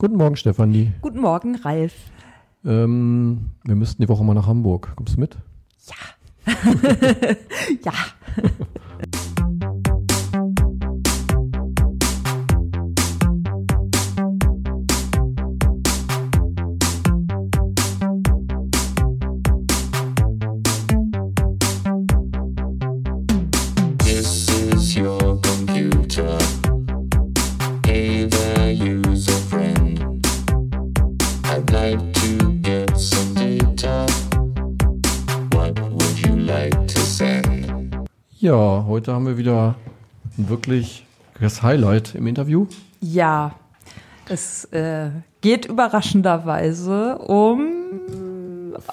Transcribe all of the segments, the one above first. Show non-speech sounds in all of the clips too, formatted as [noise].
Guten Morgen, Stefanie. Guten Morgen, Ralf. Ähm, wir müssten die Woche mal nach Hamburg. Kommst du mit? Ja. [laughs] ja. [laughs] heute haben wir wieder ein wirklich das Highlight im Interview. Ja. Es äh, geht überraschenderweise um.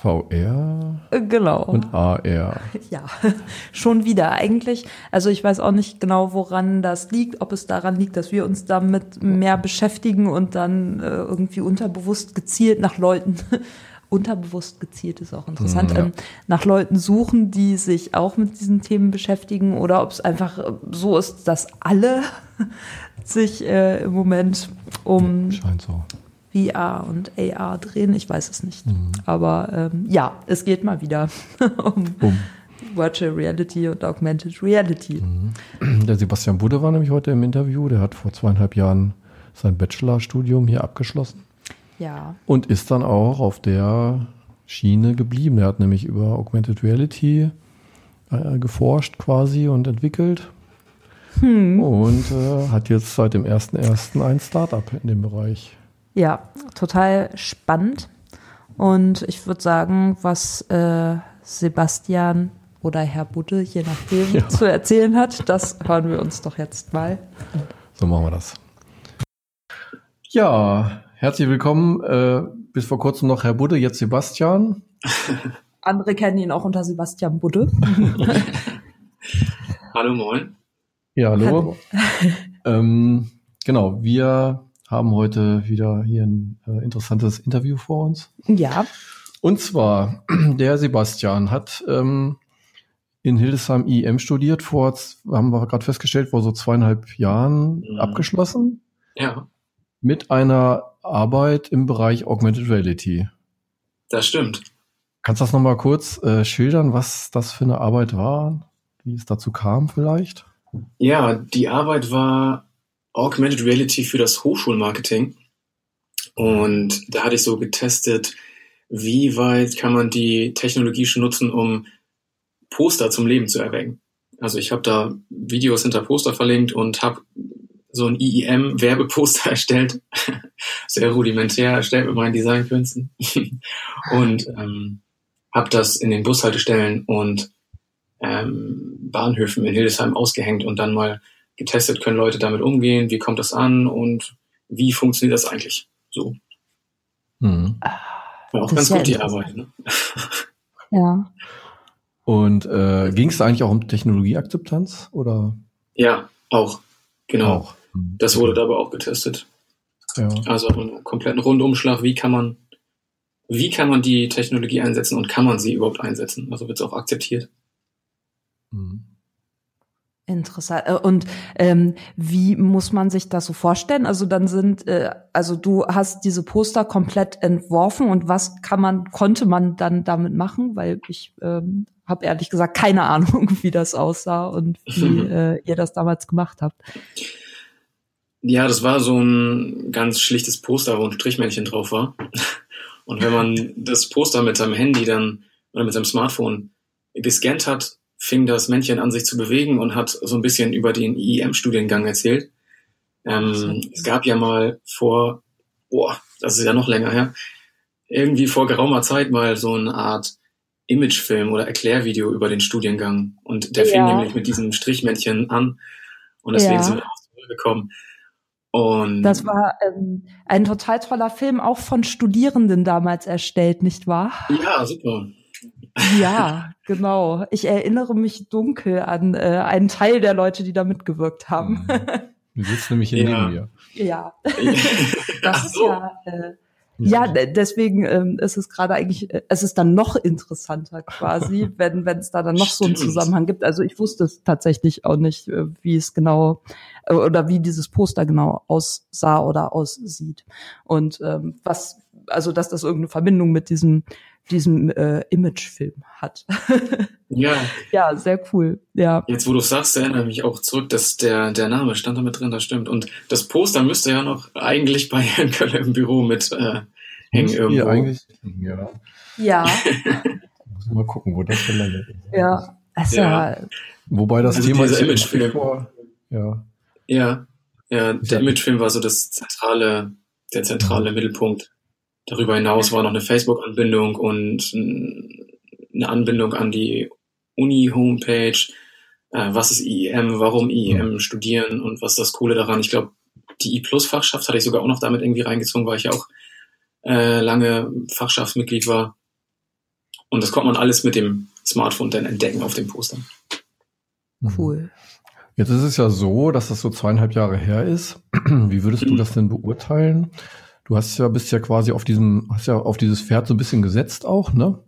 VR äh, Genau. und AR. [laughs] Ja, [laughs] schon wieder eigentlich. Also ich weiß auch nicht genau, woran das liegt, ob es daran liegt, dass wir uns damit mehr beschäftigen und dann äh, irgendwie unterbewusst gezielt nach Leuten, unterbewusst gezielt ist auch interessant, Mm, ja. ähm, nach Leuten suchen, die sich auch mit diesen Themen beschäftigen oder ob es einfach äh, so ist, dass alle [laughs] sich äh, im Moment um so. VR und AR drehen. Ich weiß es nicht. Mhm. Aber ähm, ja, es geht mal wieder [laughs] um Bumm. Virtual Reality und Augmented Reality. Der Sebastian Budde war nämlich heute im Interview. Der hat vor zweieinhalb Jahren sein Bachelorstudium hier abgeschlossen Ja. und ist dann auch auf der Schiene geblieben. Er hat nämlich über Augmented Reality äh, geforscht quasi und entwickelt. Und äh, hat jetzt seit dem 1.1. ein Startup in dem Bereich. Ja, total spannend. Und ich würde sagen, was äh, Sebastian oder Herr Budde, je nachdem, [laughs] Ja. zu erzählen hat, das hören wir uns doch jetzt mal. So machen wir das. Ja, herzlich willkommen. Äh, bis vor kurzem noch Herr Budde, jetzt Sebastian. [laughs] Andere kennen ihn auch unter Sebastian Budde. [laughs] Hallo, moin. Ja, hallo. Hallo. [laughs] Ähm, genau, wir haben heute wieder hier ein äh, interessantes Interview vor uns. Ja, Und zwar, [clears throat] der Sebastian hat ähm, in Hildesheim IEM studiert, vor, haben wir gerade festgestellt, vor so zweieinhalb Jahren Mhm. abgeschlossen, Ja, mit einer Arbeit im Bereich Augmented Reality. das stimmt. Kannst du das nochmal kurz äh, schildern, was das für eine Arbeit war? Wie es dazu kam vielleicht? Ja, die Arbeit war Augmented Reality für das Hochschulmarketing. Und da hatte ich so getestet, wie weit kann man die Technologie schon nutzen, um Poster zum Leben zu erwecken. Also ich habe da Videos hinter Poster verlinkt und habe so ein IEM-Werbeposter [laughs] erstellt. Sehr rudimentär erstellt mit meinen Designkünsten. [laughs] und ähm, habe das in den Bushaltestellen und ähm, Bahnhöfen in Hildesheim ausgehängt und dann mal getestet, können Leute damit umgehen, wie kommt das an und wie funktioniert das eigentlich so. Mhm. War auch Das ganz gut die. Arbeit. Ne? ja. Und äh, ging es da eigentlich auch um Technologieakzeptanz oder Ja, auch. Genau. auch? Mhm. Das wurde dabei auch getestet. Ja. Also einen kompletten Rundumschlag, wie kann man, wie kann man die Technologie einsetzen und kann man sie überhaupt einsetzen? Also wird es auch akzeptiert. Mhm. Interessant. Äh, Und ähm, wie muss man sich das so vorstellen? Also dann sind, äh, also du hast diese Poster komplett entworfen und was kann man, konnte man dann damit machen? Weil ich ähm, habe ehrlich gesagt keine [laughs] Ahnung, wie das aussah und wie äh, ihr das damals gemacht habt. Ja, das war so ein ganz schlichtes Poster, wo ein Strichmännchen drauf war. [laughs] Und wenn man das Poster mit seinem Handy dann oder mit seinem Smartphone gescannt hat, fing das Männchen an, sich zu bewegen und hat so ein bisschen über den IEM-Studiengang erzählt. Ähm, es gab ja mal vor, boah, das ist ja noch länger her, irgendwie vor geraumer Zeit mal so eine Art Imagefilm oder Erklärvideo über den Studiengang. Und der fing Ja. nämlich mit diesem Strichmännchen an. Und deswegen Ja. sind wir auch zurückgekommen. Und Das war ähm, ein total toller Film, auch von Studierenden damals erstellt, nicht wahr? ja, super. Ja, genau. Ich erinnere mich dunkel an äh, einen Teil der Leute, die da mitgewirkt haben. Du sitzt nämlich hier Ja. neben mir. ja, das Ach ist so. ja. Äh, ja, deswegen ähm, ist es gerade eigentlich, äh, es ist dann noch interessanter quasi, [laughs] wenn wenn es da dann noch so einen Stimmt. Zusammenhang gibt. Also ich wusste es tatsächlich auch nicht, äh, wie es genau äh, oder wie dieses Poster genau aussah oder aussieht. Und ähm, was, also dass das irgendeine Verbindung mit diesem diesem äh, Imagefilm hat. [laughs] Ja, ja, sehr cool. Ja. jetzt wo du sagst, erinnere mich auch zurück, dass der, der Name stand da mit drin, das stimmt. Und das Poster müsste ja noch eigentlich bei Herrn Köller im Büro mit äh, hängen irgendwo. eigentlich, ja. Ja, [laughs] Muss mal gucken, wo das gelandet ist. ja. Ist Ja. Wobei das Also Thema dieser Imagefilm. vor- Ja. Ja, ja, der. Imagefilm war so das zentrale, der zentrale Mittelpunkt. Darüber hinaus war noch eine Facebook-Anbindung und eine Anbindung an die Uni-Homepage. Äh, was ist IEM? Warum IEM studieren? Und was ist das Coole daran? Ich glaube, die I-Plus-Fachschaft hatte ich sogar auch noch damit irgendwie reingezogen, weil ich ja auch äh, lange Fachschaftsmitglied war. Und das konnte man alles mit dem Smartphone dann entdecken auf dem Poster. Mhm. Cool. Jetzt ist es ja so, dass das so zweieinhalb Jahre her ist. [clears throat] Wie würdest du das denn beurteilen? Du hast ja, bist ja quasi auf diesem, hast ja auf dieses Pferd so ein bisschen gesetzt auch, ne?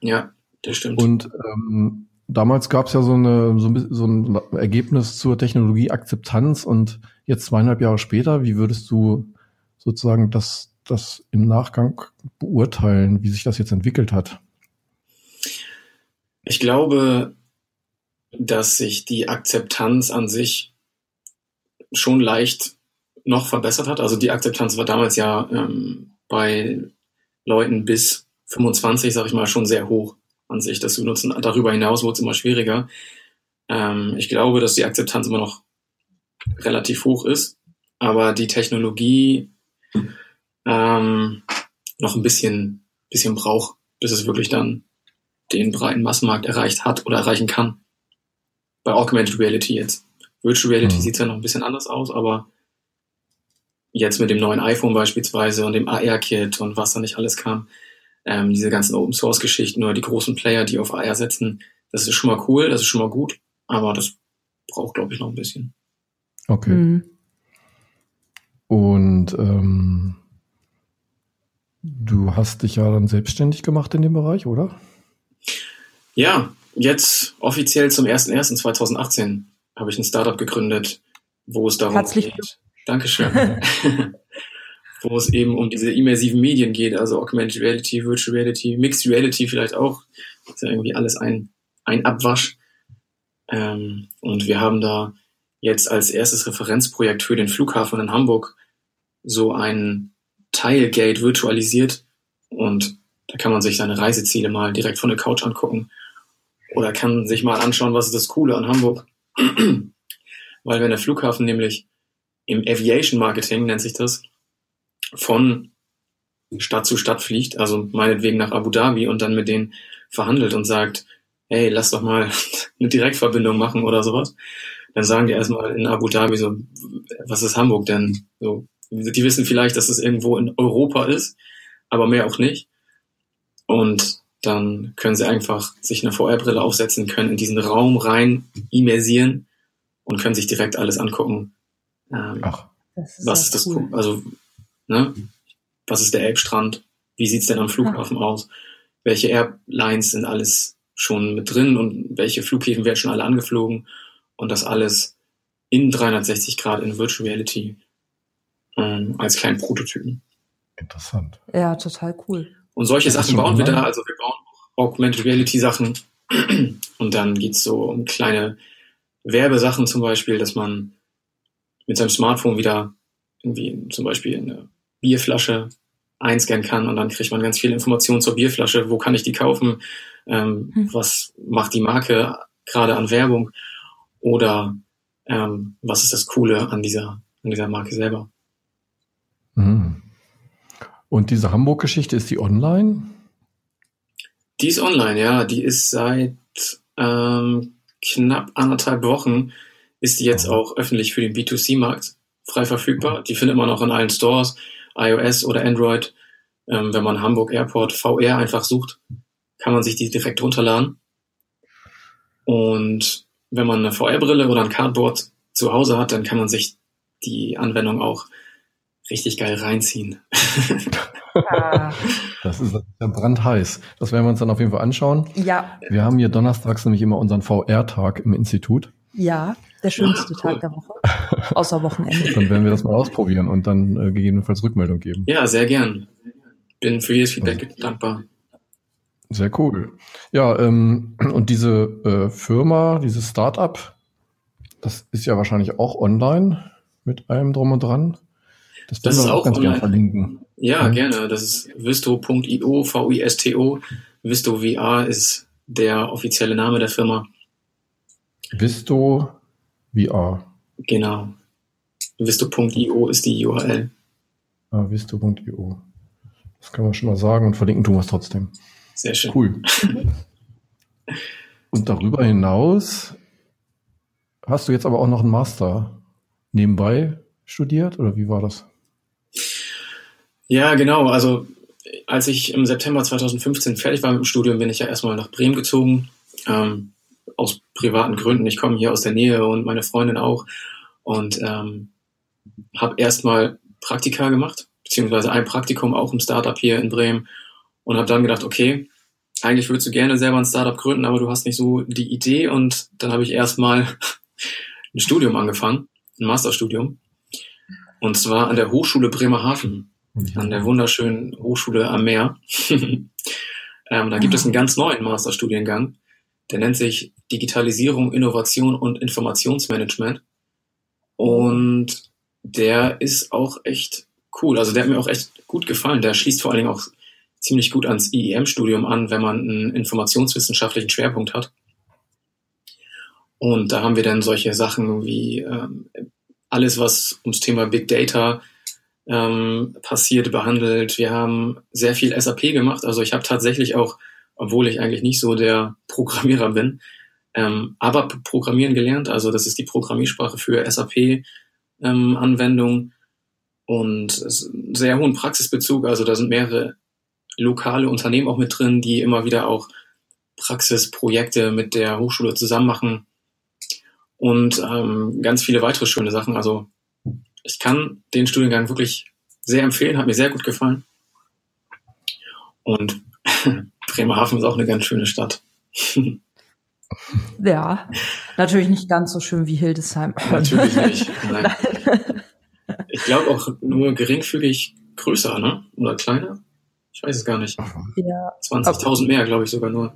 Ja, das stimmt. Und ähm, damals gab es ja so, eine, so, ein, so ein Ergebnis zur Technologieakzeptanz und jetzt zweieinhalb Jahre später, wie würdest du sozusagen das, das im Nachgang beurteilen, wie sich das jetzt entwickelt hat? Ich glaube, dass sich die Akzeptanz an sich schon leicht noch verbessert hat. Also die Akzeptanz war damals ja ähm, bei Leuten bis 25, sag ich mal, schon sehr hoch an sich, das zu nutzen. Darüber hinaus wurde es immer schwieriger. Ähm, ich glaube, dass die Akzeptanz immer noch relativ hoch ist, aber die Technologie ähm, noch ein bisschen, bisschen braucht, bis es wirklich dann den breiten Massenmarkt erreicht hat oder erreichen kann. Bei Augmented Reality jetzt. Virtual Reality Mhm. sieht ja noch ein bisschen anders aus, aber jetzt mit dem neuen iPhone beispielsweise und dem AR-Kit und was da nicht alles kam, ähm, diese ganzen Open Source Geschichten oder die großen Player, die auf AR setzen, das ist schon mal cool, das ist schon mal gut, aber das braucht, glaube ich, noch ein bisschen. Okay. Mhm. Und ähm, du hast dich ja dann selbstständig gemacht in dem Bereich, oder? Ja, jetzt offiziell zum 01.01.2018 habe ich ein Startup gegründet, wo es darum Herzlich geht. Dankeschön. [laughs] [laughs] wo es eben um diese immersiven Medien geht, also Augmented Reality, Virtual Reality, Mixed Reality vielleicht auch. Das ist ja irgendwie alles ein, ein Abwasch. Ähm, und wir haben da jetzt als erstes Referenzprojekt für den Flughafen in Hamburg so ein Teilgate virtualisiert und da kann man sich seine Reiseziele mal direkt von der Couch angucken oder kann sich mal anschauen, was ist das Coole an Hamburg. [clears throat] Weil wenn der Flughafen nämlich im Aviation Marketing nennt sich das, von Stadt zu Stadt fliegt, also meinetwegen nach Abu Dhabi und dann mit denen verhandelt und sagt, hey, lass doch mal [laughs] eine Direktverbindung machen oder sowas, dann sagen die erstmal in Abu Dhabi so, was ist Hamburg denn? So, die wissen vielleicht, dass es irgendwo in Europa ist, aber mehr auch nicht. Und dann können sie einfach sich eine VR-Brille aufsetzen, können in diesen Raum rein immersieren und können sich direkt alles angucken. Ähm, Ach, Das was ist das? cool. Also, ne? Was ist der Elbstrand? Wie sieht's denn am Flughafen aus? Welche Airlines sind alles schon mit drin und welche Flughäfen werden schon alle angeflogen? Und das alles in 360 Grad in Virtual Reality ähm, als kleinen Prototypen. interessant. Ja, total cool. Und solche Das ist Sachen bauen wir da. Also wir bauen auch Augmented Reality Sachen. Und dann geht's so um kleine Werbesachen zum Beispiel, dass man mit seinem Smartphone wieder irgendwie zum Beispiel eine Bierflasche einscannen kann und dann kriegt man ganz viele Informationen zur Bierflasche. Wo kann ich die kaufen? Ähm, Hm. Was macht die Marke gerade an Werbung? Oder ähm, was ist das Coole an dieser, an dieser Marke selber? Mhm. Und diese Hamburg-Geschichte, ist die online? Die ist online, ja. Die ist seit ähm, knapp anderthalb Wochen ist die jetzt auch öffentlich für den B2C-Markt frei verfügbar. Die findet man auch in allen Stores, iOS oder Android. Ähm, wenn man Hamburg Airport VR einfach sucht, kann man sich die direkt runterladen. Und wenn man eine VR-Brille oder ein Cardboard zu Hause hat, dann kann man sich die Anwendung auch richtig geil reinziehen. [laughs] Das ist ja brandheiß. Das werden wir uns dann auf jeden Fall anschauen. ja, Wir haben hier donnerstags nämlich immer unseren VR-Tag im Institut. Ja, der schönste. Tag der Woche. außer Wochenende. Dann werden wir das mal ausprobieren und dann äh, gegebenenfalls Rückmeldung geben. Ja, sehr gern. Bin für jedes Feedback dankbar. Sehr cool. Ja, ähm, und diese äh, Firma, dieses Startup, das ist ja wahrscheinlich auch online mit allem drum und dran. Das würden ist wir auch ganz gerne online. verlinken. Ja, Ja. gerne. Das ist visto.io, V-I-S-T-O. Visto VR ist der offizielle Name der Firma. Visto VR. Genau. Visto.io ist die URL. Ah, Visto.io. Das kann man schon mal sagen und verlinken tun wir es trotzdem. Sehr schön. Cool. [laughs] Und darüber hinaus hast du jetzt aber auch noch einen Master nebenbei studiert oder wie war das? Ja, genau. Also als ich im September 2015 fertig war mit dem Studium, bin ich ja erstmal nach Bremen gezogen. Ähm, aus privaten Gründen. Ich komme hier aus der Nähe und meine Freundin auch. Und ähm, habe erstmal Praktika gemacht, beziehungsweise ein Praktikum auch im Startup hier in Bremen. Und habe dann gedacht, okay, eigentlich würdest du gerne selber ein Startup gründen, aber du hast nicht so die Idee. Und dann habe ich erstmal [laughs] ein Studium angefangen, ein Masterstudium. Und zwar an der Hochschule Bremerhaven an der wunderschönen Hochschule am Meer. [laughs] ähm, da gibt es einen ganz neuen Masterstudiengang. Der nennt sich Digitalisierung, Innovation und Informationsmanagement. Und der ist auch echt cool. Also der hat mir auch echt gut gefallen. Der schließt vor allen Dingen auch ziemlich gut ans IEM-Studium an, wenn man einen informationswissenschaftlichen Schwerpunkt hat. Und da haben wir dann solche Sachen wie ähm, alles, was ums Thema Big Data ähm, passiert, behandelt. Wir haben sehr viel SAP gemacht. Also ich habe tatsächlich auch, obwohl ich eigentlich nicht so der Programmierer bin, ähm, aber Programmieren gelernt. Also das ist die Programmiersprache für SAP-Anwendungen und ist einen sehr hohen Praxisbezug. Also da sind mehrere lokale Unternehmen auch mit drin, die immer wieder auch Praxisprojekte mit der Hochschule zusammen machen und ähm, ganz viele weitere schöne Sachen. Also ich kann den Studiengang wirklich sehr empfehlen, hat mir sehr gut gefallen. Und [laughs] Bremerhaven ist auch eine ganz schöne Stadt. Ja, natürlich nicht ganz so schön wie Hildesheim. Natürlich nicht. [laughs] Nein. Ich glaube auch nur geringfügig größer, ne? Oder kleiner? Ich weiß es gar nicht. Ja, 20.000 mehr, glaube ich sogar nur.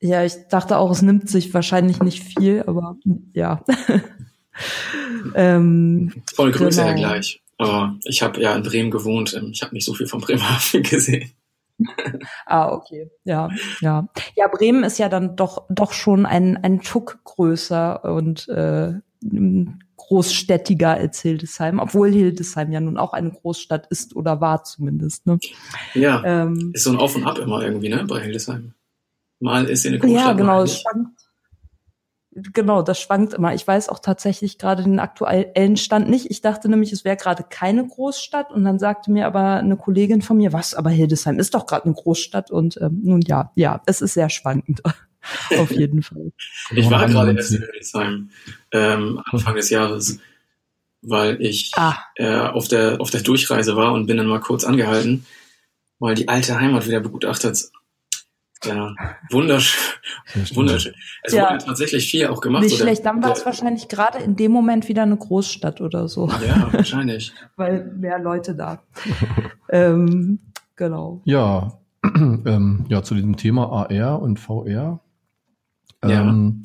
ja, ich dachte auch, es nimmt sich wahrscheinlich nicht viel, aber ja. [laughs] ähm, Voll Größe Genau. gleich. Aber ich habe ja in Bremen gewohnt. ähm, Ich habe nicht so viel von Bremerhaven [laughs] gesehen. Ah, [laughs] okay. Ja, ja. Ja, Bremen ist ja dann doch, doch schon ein, ein Tuck größer und äh, großstädtiger als Hildesheim, obwohl Hildesheim ja nun auch eine Großstadt ist oder war zumindest. Ne? Ja, Ähm, ist so ein Auf und Ab immer irgendwie, ne? Bei Hildesheim. Mal ist sie eine Großstadt. ja, genau, es schwankt. Genau, das schwankt immer. Ich weiß auch tatsächlich gerade den aktuellen Stand nicht. Ich dachte nämlich, es wäre gerade keine Großstadt und dann sagte mir aber eine Kollegin von mir, was, aber Hildesheim ist doch gerade eine Großstadt und ähm, nun ja, ja, es ist sehr schwankend. [laughs] Auf jeden Fall. Ich war gerade erst in Hildesheim ähm, Anfang des Jahres, weil ich Ah. äh, auf der auf der Durchreise war und bin dann mal kurz angehalten, mal die alte Heimat wieder begutachtet. Ja, wunderschön, wunderschön. Es Ja. wurde tatsächlich viel auch gemacht. Nicht so der- schlecht, dann war es wahrscheinlich gerade in dem Moment wieder eine Großstadt oder so, Ja, wahrscheinlich. [laughs] weil mehr Leute da. [laughs] ähm, genau. Ja, [clears throat] ähm, ja, zu diesem Thema AR und VR. Ähm,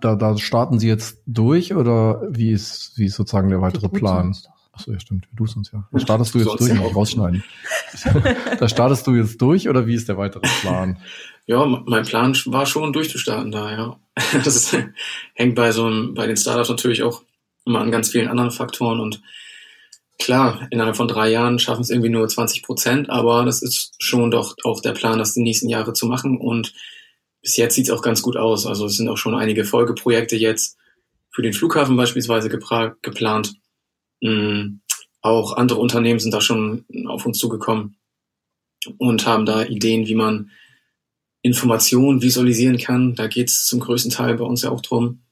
da, da starten Sie jetzt durch oder wie ist, wie ist sozusagen der weitere Plan? uns doch. Achso, ja, stimmt. Wir duzen uns ja. Da startest du jetzt Sonst durch, ja rausschneiden. [laughs] da startest du jetzt durch oder wie ist der weitere Plan? Ja, mein Plan war schon durchzustarten da, ja. [laughs] Das ist, hängt bei so einem, bei den Startups natürlich auch immer an ganz vielen anderen Faktoren und klar, innerhalb von drei Jahren schaffen es irgendwie nur 20 Prozent, aber das ist schon doch auch der Plan, das die nächsten Jahre zu machen und bis jetzt sieht es auch ganz gut aus. Also es sind auch schon einige Folgeprojekte jetzt für den Flughafen beispielsweise geplant. Mm, Auch andere Unternehmen sind da schon auf uns zugekommen und haben da Ideen, wie man Informationen visualisieren kann. Da geht es zum größten Teil bei uns ja auch drum.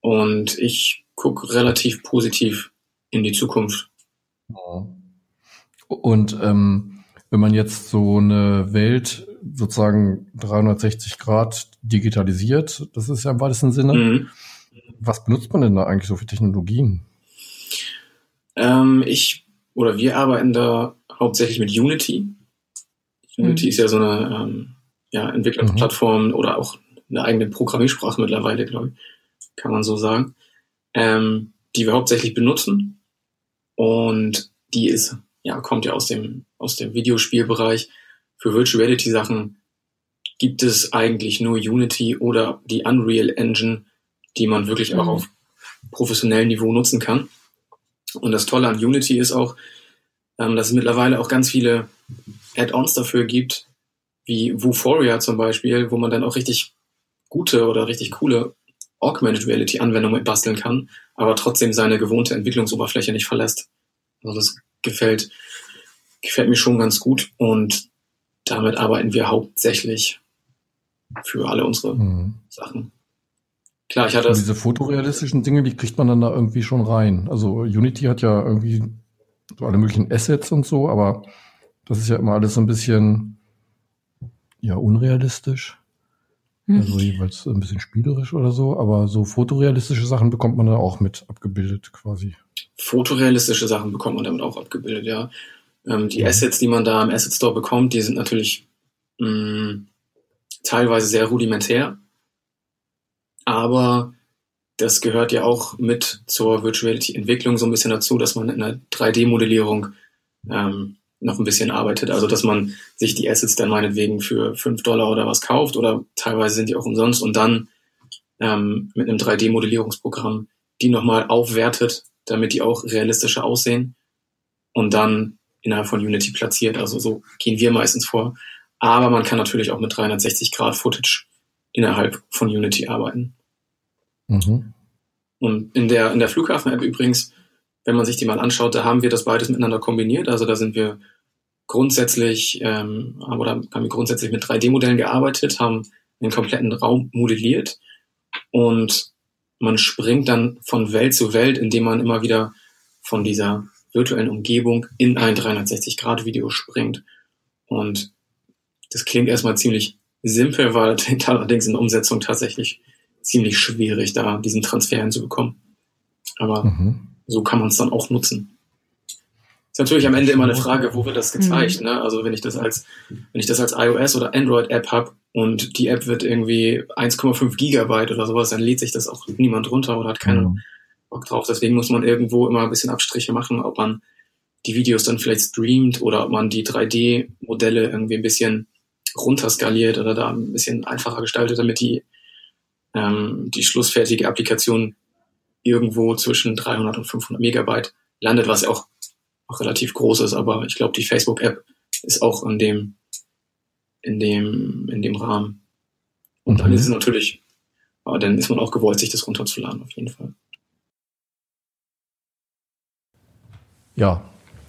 Und ich gucke relativ positiv in die Zukunft. Und ähm, wenn man jetzt so eine Welt sozusagen 360 Grad digitalisiert, das ist ja im weitesten Sinne, Mhm. Was benutzt man denn da eigentlich so für Technologien? Ähm, ich oder wir arbeiten da hauptsächlich mit Unity. Unity Mhm. ist ja so eine ähm, ja, Entwicklungsplattform oder auch eine eigene Programmiersprache mittlerweile, glaube ich, kann man so sagen, ähm, die wir hauptsächlich benutzen. Und die ist, ja, kommt ja aus dem, aus dem Videospielbereich. Für Virtual Reality Sachen gibt es eigentlich nur Unity oder die Unreal Engine, die man wirklich auch Mhm. auf professionellem Niveau nutzen kann. Und das Tolle an Unity ist auch, ähm, dass es mittlerweile auch ganz viele Add-ons dafür gibt, wie Vuforia zum Beispiel, wo man dann auch richtig gute oder richtig coole Augmented Reality Anwendungen basteln kann, aber trotzdem seine gewohnte Entwicklungsoberfläche nicht verlässt. Also das gefällt, gefällt mir schon ganz gut und damit arbeiten wir hauptsächlich für alle unsere Mhm. Sachen. Klar, ich hatte Und diese fotorealistischen Dinge, die kriegt man dann da irgendwie schon rein. Also Unity hat ja irgendwie so alle möglichen Assets und so, aber das ist ja immer alles so ein bisschen ja unrealistisch. Hm. Also jeweils ein bisschen spielerisch oder so, aber so fotorealistische Sachen bekommt man da auch mit abgebildet quasi. fotorealistische Sachen bekommt man damit auch abgebildet, ja. Ähm, die Ja. Assets, die man da im Asset Store bekommt, die sind natürlich mh, teilweise sehr rudimentär, aber das gehört ja auch mit zur Virtual Reality Entwicklung so ein bisschen dazu, dass man in der 3D-Modellierung ähm, noch ein bisschen arbeitet. Also dass man sich die Assets dann meinetwegen für 5 Dollar oder was kauft oder teilweise sind die auch umsonst und dann ähm, mit einem 3D-Modellierungsprogramm die nochmal aufwertet, damit die auch realistischer aussehen und dann innerhalb von Unity platziert. Also so gehen wir meistens vor. Aber man kann natürlich auch mit 360 Grad Footage innerhalb von Unity arbeiten. Mhm. Und in der, in der Flughafen-App übrigens, wenn man sich die mal anschaut, da haben wir das beides miteinander kombiniert. Also da sind wir grundsätzlich, ähm, oder haben wir grundsätzlich mit 3D-Modellen gearbeitet, haben den kompletten Raum modelliert und man springt dann von Welt zu Welt, indem man immer wieder von dieser virtuellen Umgebung in ein 360-Grad-Video springt. Und das klingt erstmal ziemlich simpel, war [laughs] allerdings in der Umsetzung tatsächlich ziemlich schwierig, da diesen Transfer hinzubekommen. Aber Mhm. so kann man es dann auch nutzen. Ist natürlich am Ende immer eine Frage, wo wird das gezeigt, ne? Also wenn ich das als, wenn ich das als iOS oder Android App habe und die App wird irgendwie 1,5 Gigabyte oder sowas, dann lädt sich das auch niemand runter oder hat keinen Mhm. Bock drauf. Deswegen muss man irgendwo immer ein bisschen Abstriche machen, ob man die Videos dann vielleicht streamt oder ob man die 3D-Modelle irgendwie ein bisschen runterskaliert oder da ein bisschen einfacher gestaltet, damit die, ähm, die schlussfertige Applikation irgendwo zwischen 300 und 500 Megabyte landet, was auch, auch relativ groß ist. Aber ich glaube, die Facebook-App ist auch in dem, in dem, in dem Rahmen. Und dann Mhm. ist es natürlich, aber dann ist man auch gewollt, sich das runterzuladen, auf jeden Fall. Ja,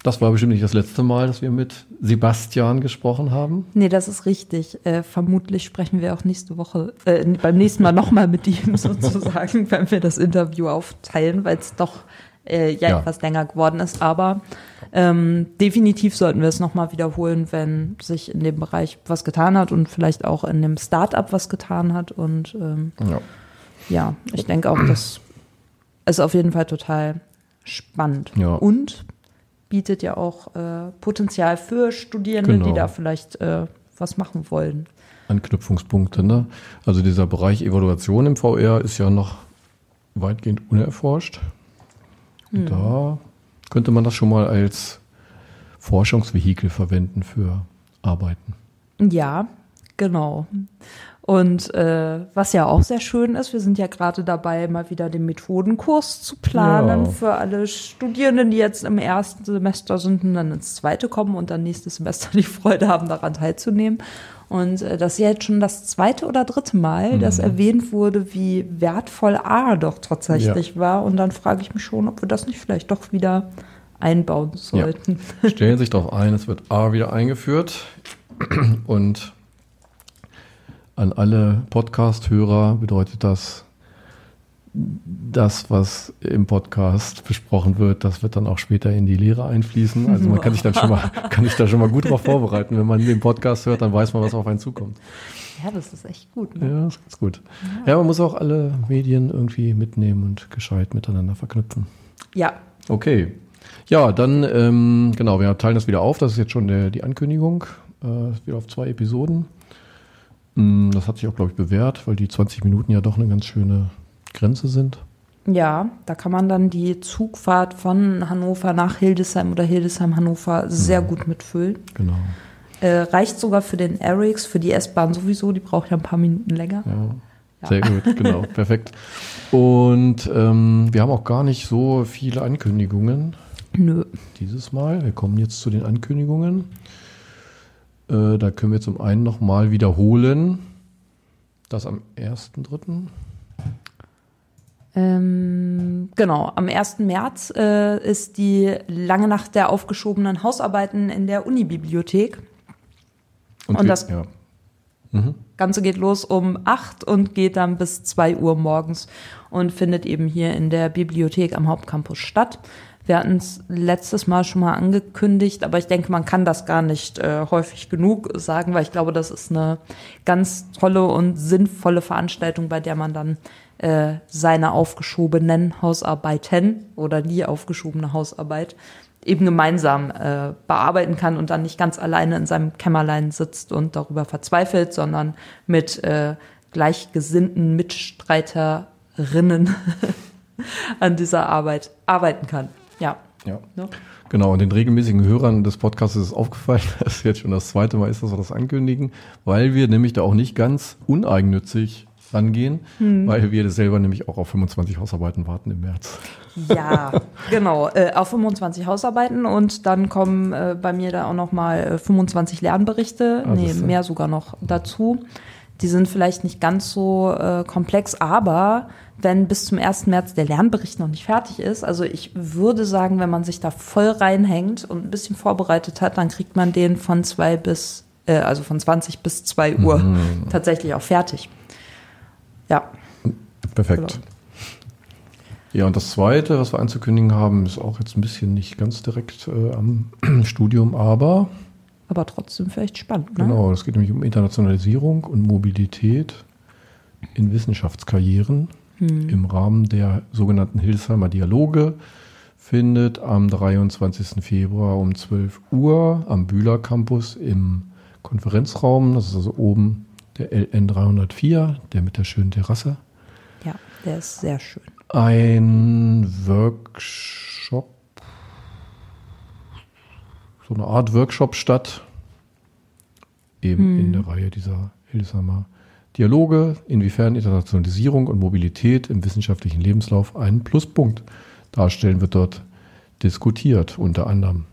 das war bestimmt nicht das letzte Mal, dass wir mit Sebastian gesprochen haben. Nee, das ist richtig. Äh, vermutlich sprechen wir auch nächste Woche, äh, beim nächsten Mal nochmal mit ihm [laughs] sozusagen, wenn wir das Interview aufteilen, weil es doch äh, ja, Ja. etwas länger geworden ist. Aber ähm, definitiv sollten wir es nochmal wiederholen, wenn sich in dem Bereich was getan hat und vielleicht auch in dem Startup was getan hat. Und ähm, Ja. ja, ich denke auch, das ist auf jeden Fall total spannend. Ja. Und bietet ja auch äh, Potenzial für Studierende, Genau. die da vielleicht äh, was machen wollen. Anknüpfungspunkte. Ne? Also dieser Bereich Evaluation im VR ist ja noch weitgehend unerforscht. Und Da könnte man das schon mal als Forschungsvehikel verwenden für Arbeiten. Ja, genau. Und äh, was ja auch sehr schön ist, wir sind ja gerade dabei, mal wieder den Methodenkurs zu planen Ja. für alle Studierenden, die jetzt im ersten Semester sind und dann ins zweite kommen und dann nächstes Semester die Freude haben, daran teilzunehmen. Und äh, das ist ja jetzt schon das zweite oder dritte Mal, dass erwähnt wurde, wie wertvoll A doch tatsächlich war. Und dann frage ich mich schon, ob wir das nicht vielleicht doch wieder einbauen sollten. Stellen sich darauf ein, es wird A wieder eingeführt und an alle Podcast-Hörer bedeutet das, das, was im Podcast besprochen wird, das wird dann auch später in die Lehre einfließen. Also man kann sich dann schon mal, [laughs] kann sich da schon mal gut darauf vorbereiten. Wenn man den Podcast hört, dann weiß man, was auf einen zukommt. Ja, das ist echt gut. Ne? Ja, das ist ganz gut. Ja, man muss auch alle Medien irgendwie mitnehmen und gescheit miteinander verknüpfen. Ja, Okay. Ja, dann, ähm, genau, wir teilen das wieder auf. Das ist jetzt schon der, die Ankündigung. Äh, wieder auf zwei Episoden. Das hat sich auch, glaube ich, bewährt, weil die 20 Minuten ja doch eine ganz schöne Grenze sind. Ja, da kann man dann die Zugfahrt von Hannover nach Hildesheim oder Hildesheim-Hannover sehr gut mitfüllen. Genau. Äh, reicht sogar für den Airix, für die S-Bahn sowieso, die braucht ja ein paar Minuten länger. Ja. Sehr gut, genau, [laughs] perfekt. Und ähm, wir haben auch gar nicht so viele Ankündigungen Nö. dieses Mal. Wir kommen jetzt zu den Ankündigungen. Äh, da können wir zum einen nochmal wiederholen, dass am 1.3. Ähm, genau, am 1. März äh, ist die lange Nacht der aufgeschobenen Hausarbeiten in der Unibibliothek. Und wir- das- ja. Ganze geht los um 8 und geht dann bis 2 Uhr morgens und findet eben hier in der Bibliothek am Hauptcampus statt. Wir hatten es letztes Mal schon mal angekündigt, aber ich denke, man kann das gar nicht äh, häufig genug sagen, weil ich glaube, das ist eine ganz tolle und sinnvolle Veranstaltung, bei der man dann äh, seine aufgeschobenen Hausarbeiten oder die aufgeschobene Hausarbeit eben gemeinsam äh, bearbeiten kann und dann nicht ganz alleine in seinem Kämmerlein sitzt und darüber verzweifelt, sondern mit äh, gleichgesinnten Mitstreiterinnen [laughs] an dieser Arbeit arbeiten kann. Ja. Ja. Ne? Genau, und den regelmäßigen Hörern des Podcasts ist aufgefallen, [laughs] dass jetzt schon das zweite Mal ist, dass wir das ankündigen, weil wir nämlich da auch nicht ganz uneigennützig rangehen, weil wir selber nämlich auch auf 25 Hausarbeiten warten im März. Ja, [laughs] genau. Äh, auf 25 Hausarbeiten und dann kommen äh, bei mir da auch noch mal äh, 25 Lernberichte, Ah, nee, mehr sogar noch dazu. Die sind vielleicht nicht ganz so äh, komplex, aber wenn bis zum 1. März der Lernbericht noch nicht fertig ist, also ich würde sagen, wenn man sich da voll reinhängt und ein bisschen vorbereitet hat, dann kriegt man den von zwei bis, äh, also von 20 bis 2 Uhr tatsächlich auch fertig. Ja, Perfekt. Genau. Ja, und das Zweite, was wir anzukündigen haben, ist auch jetzt ein bisschen nicht ganz direkt äh, am [clears throat] Studium, aber aber trotzdem vielleicht spannend, ne? genau, es geht nämlich um Internationalisierung und Mobilität in Wissenschaftskarrieren im Rahmen der sogenannten Hildesheimer Dialoge findet am 23. Februar um 12 Uhr am Bühler Campus im Konferenzraum, das ist also oben der LN 304, der mit der schönen Terrasse, Ja, der ist sehr schön. ein Workshop, so eine Art Workshop statt, eben in der Reihe dieser Hildesheimer Dialoge, inwiefern Internationalisierung und Mobilität im wissenschaftlichen Lebenslauf einen Pluspunkt darstellen, wird dort diskutiert, unter anderem.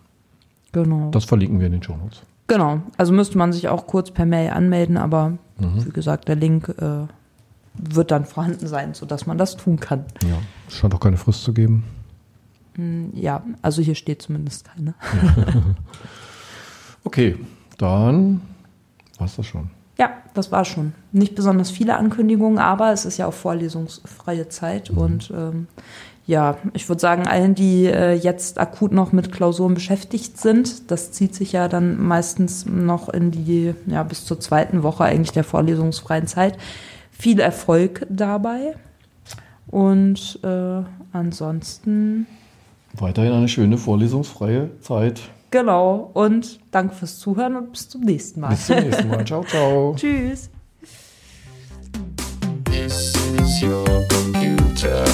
Genau. Das verlinken wir in den Show Notes. Genau, also müsste man sich auch kurz per Mail anmelden, aber wie gesagt, der Link äh, wird dann vorhanden sein, sodass man das tun kann. Ja, es scheint auch keine Frist zu geben. Ja, also hier steht zumindest keine. [laughs] Okay, dann war es das schon. Ja, das war schon. Nicht besonders viele Ankündigungen, aber es ist ja auch vorlesungsfreie Zeit und ähm, ja, ich würde sagen, allen, die äh, jetzt akut noch mit Klausuren beschäftigt sind, das zieht sich ja dann meistens noch in die, ja, bis zur zweiten Woche eigentlich der vorlesungsfreien Zeit. Viel Erfolg dabei. Und äh, ansonsten, Weiterhin eine schöne vorlesungsfreie Zeit. Genau. Und danke fürs Zuhören und bis zum nächsten Mal. Bis zum nächsten Mal. Ciao, ciao. [laughs] Tschüss. This is your computer.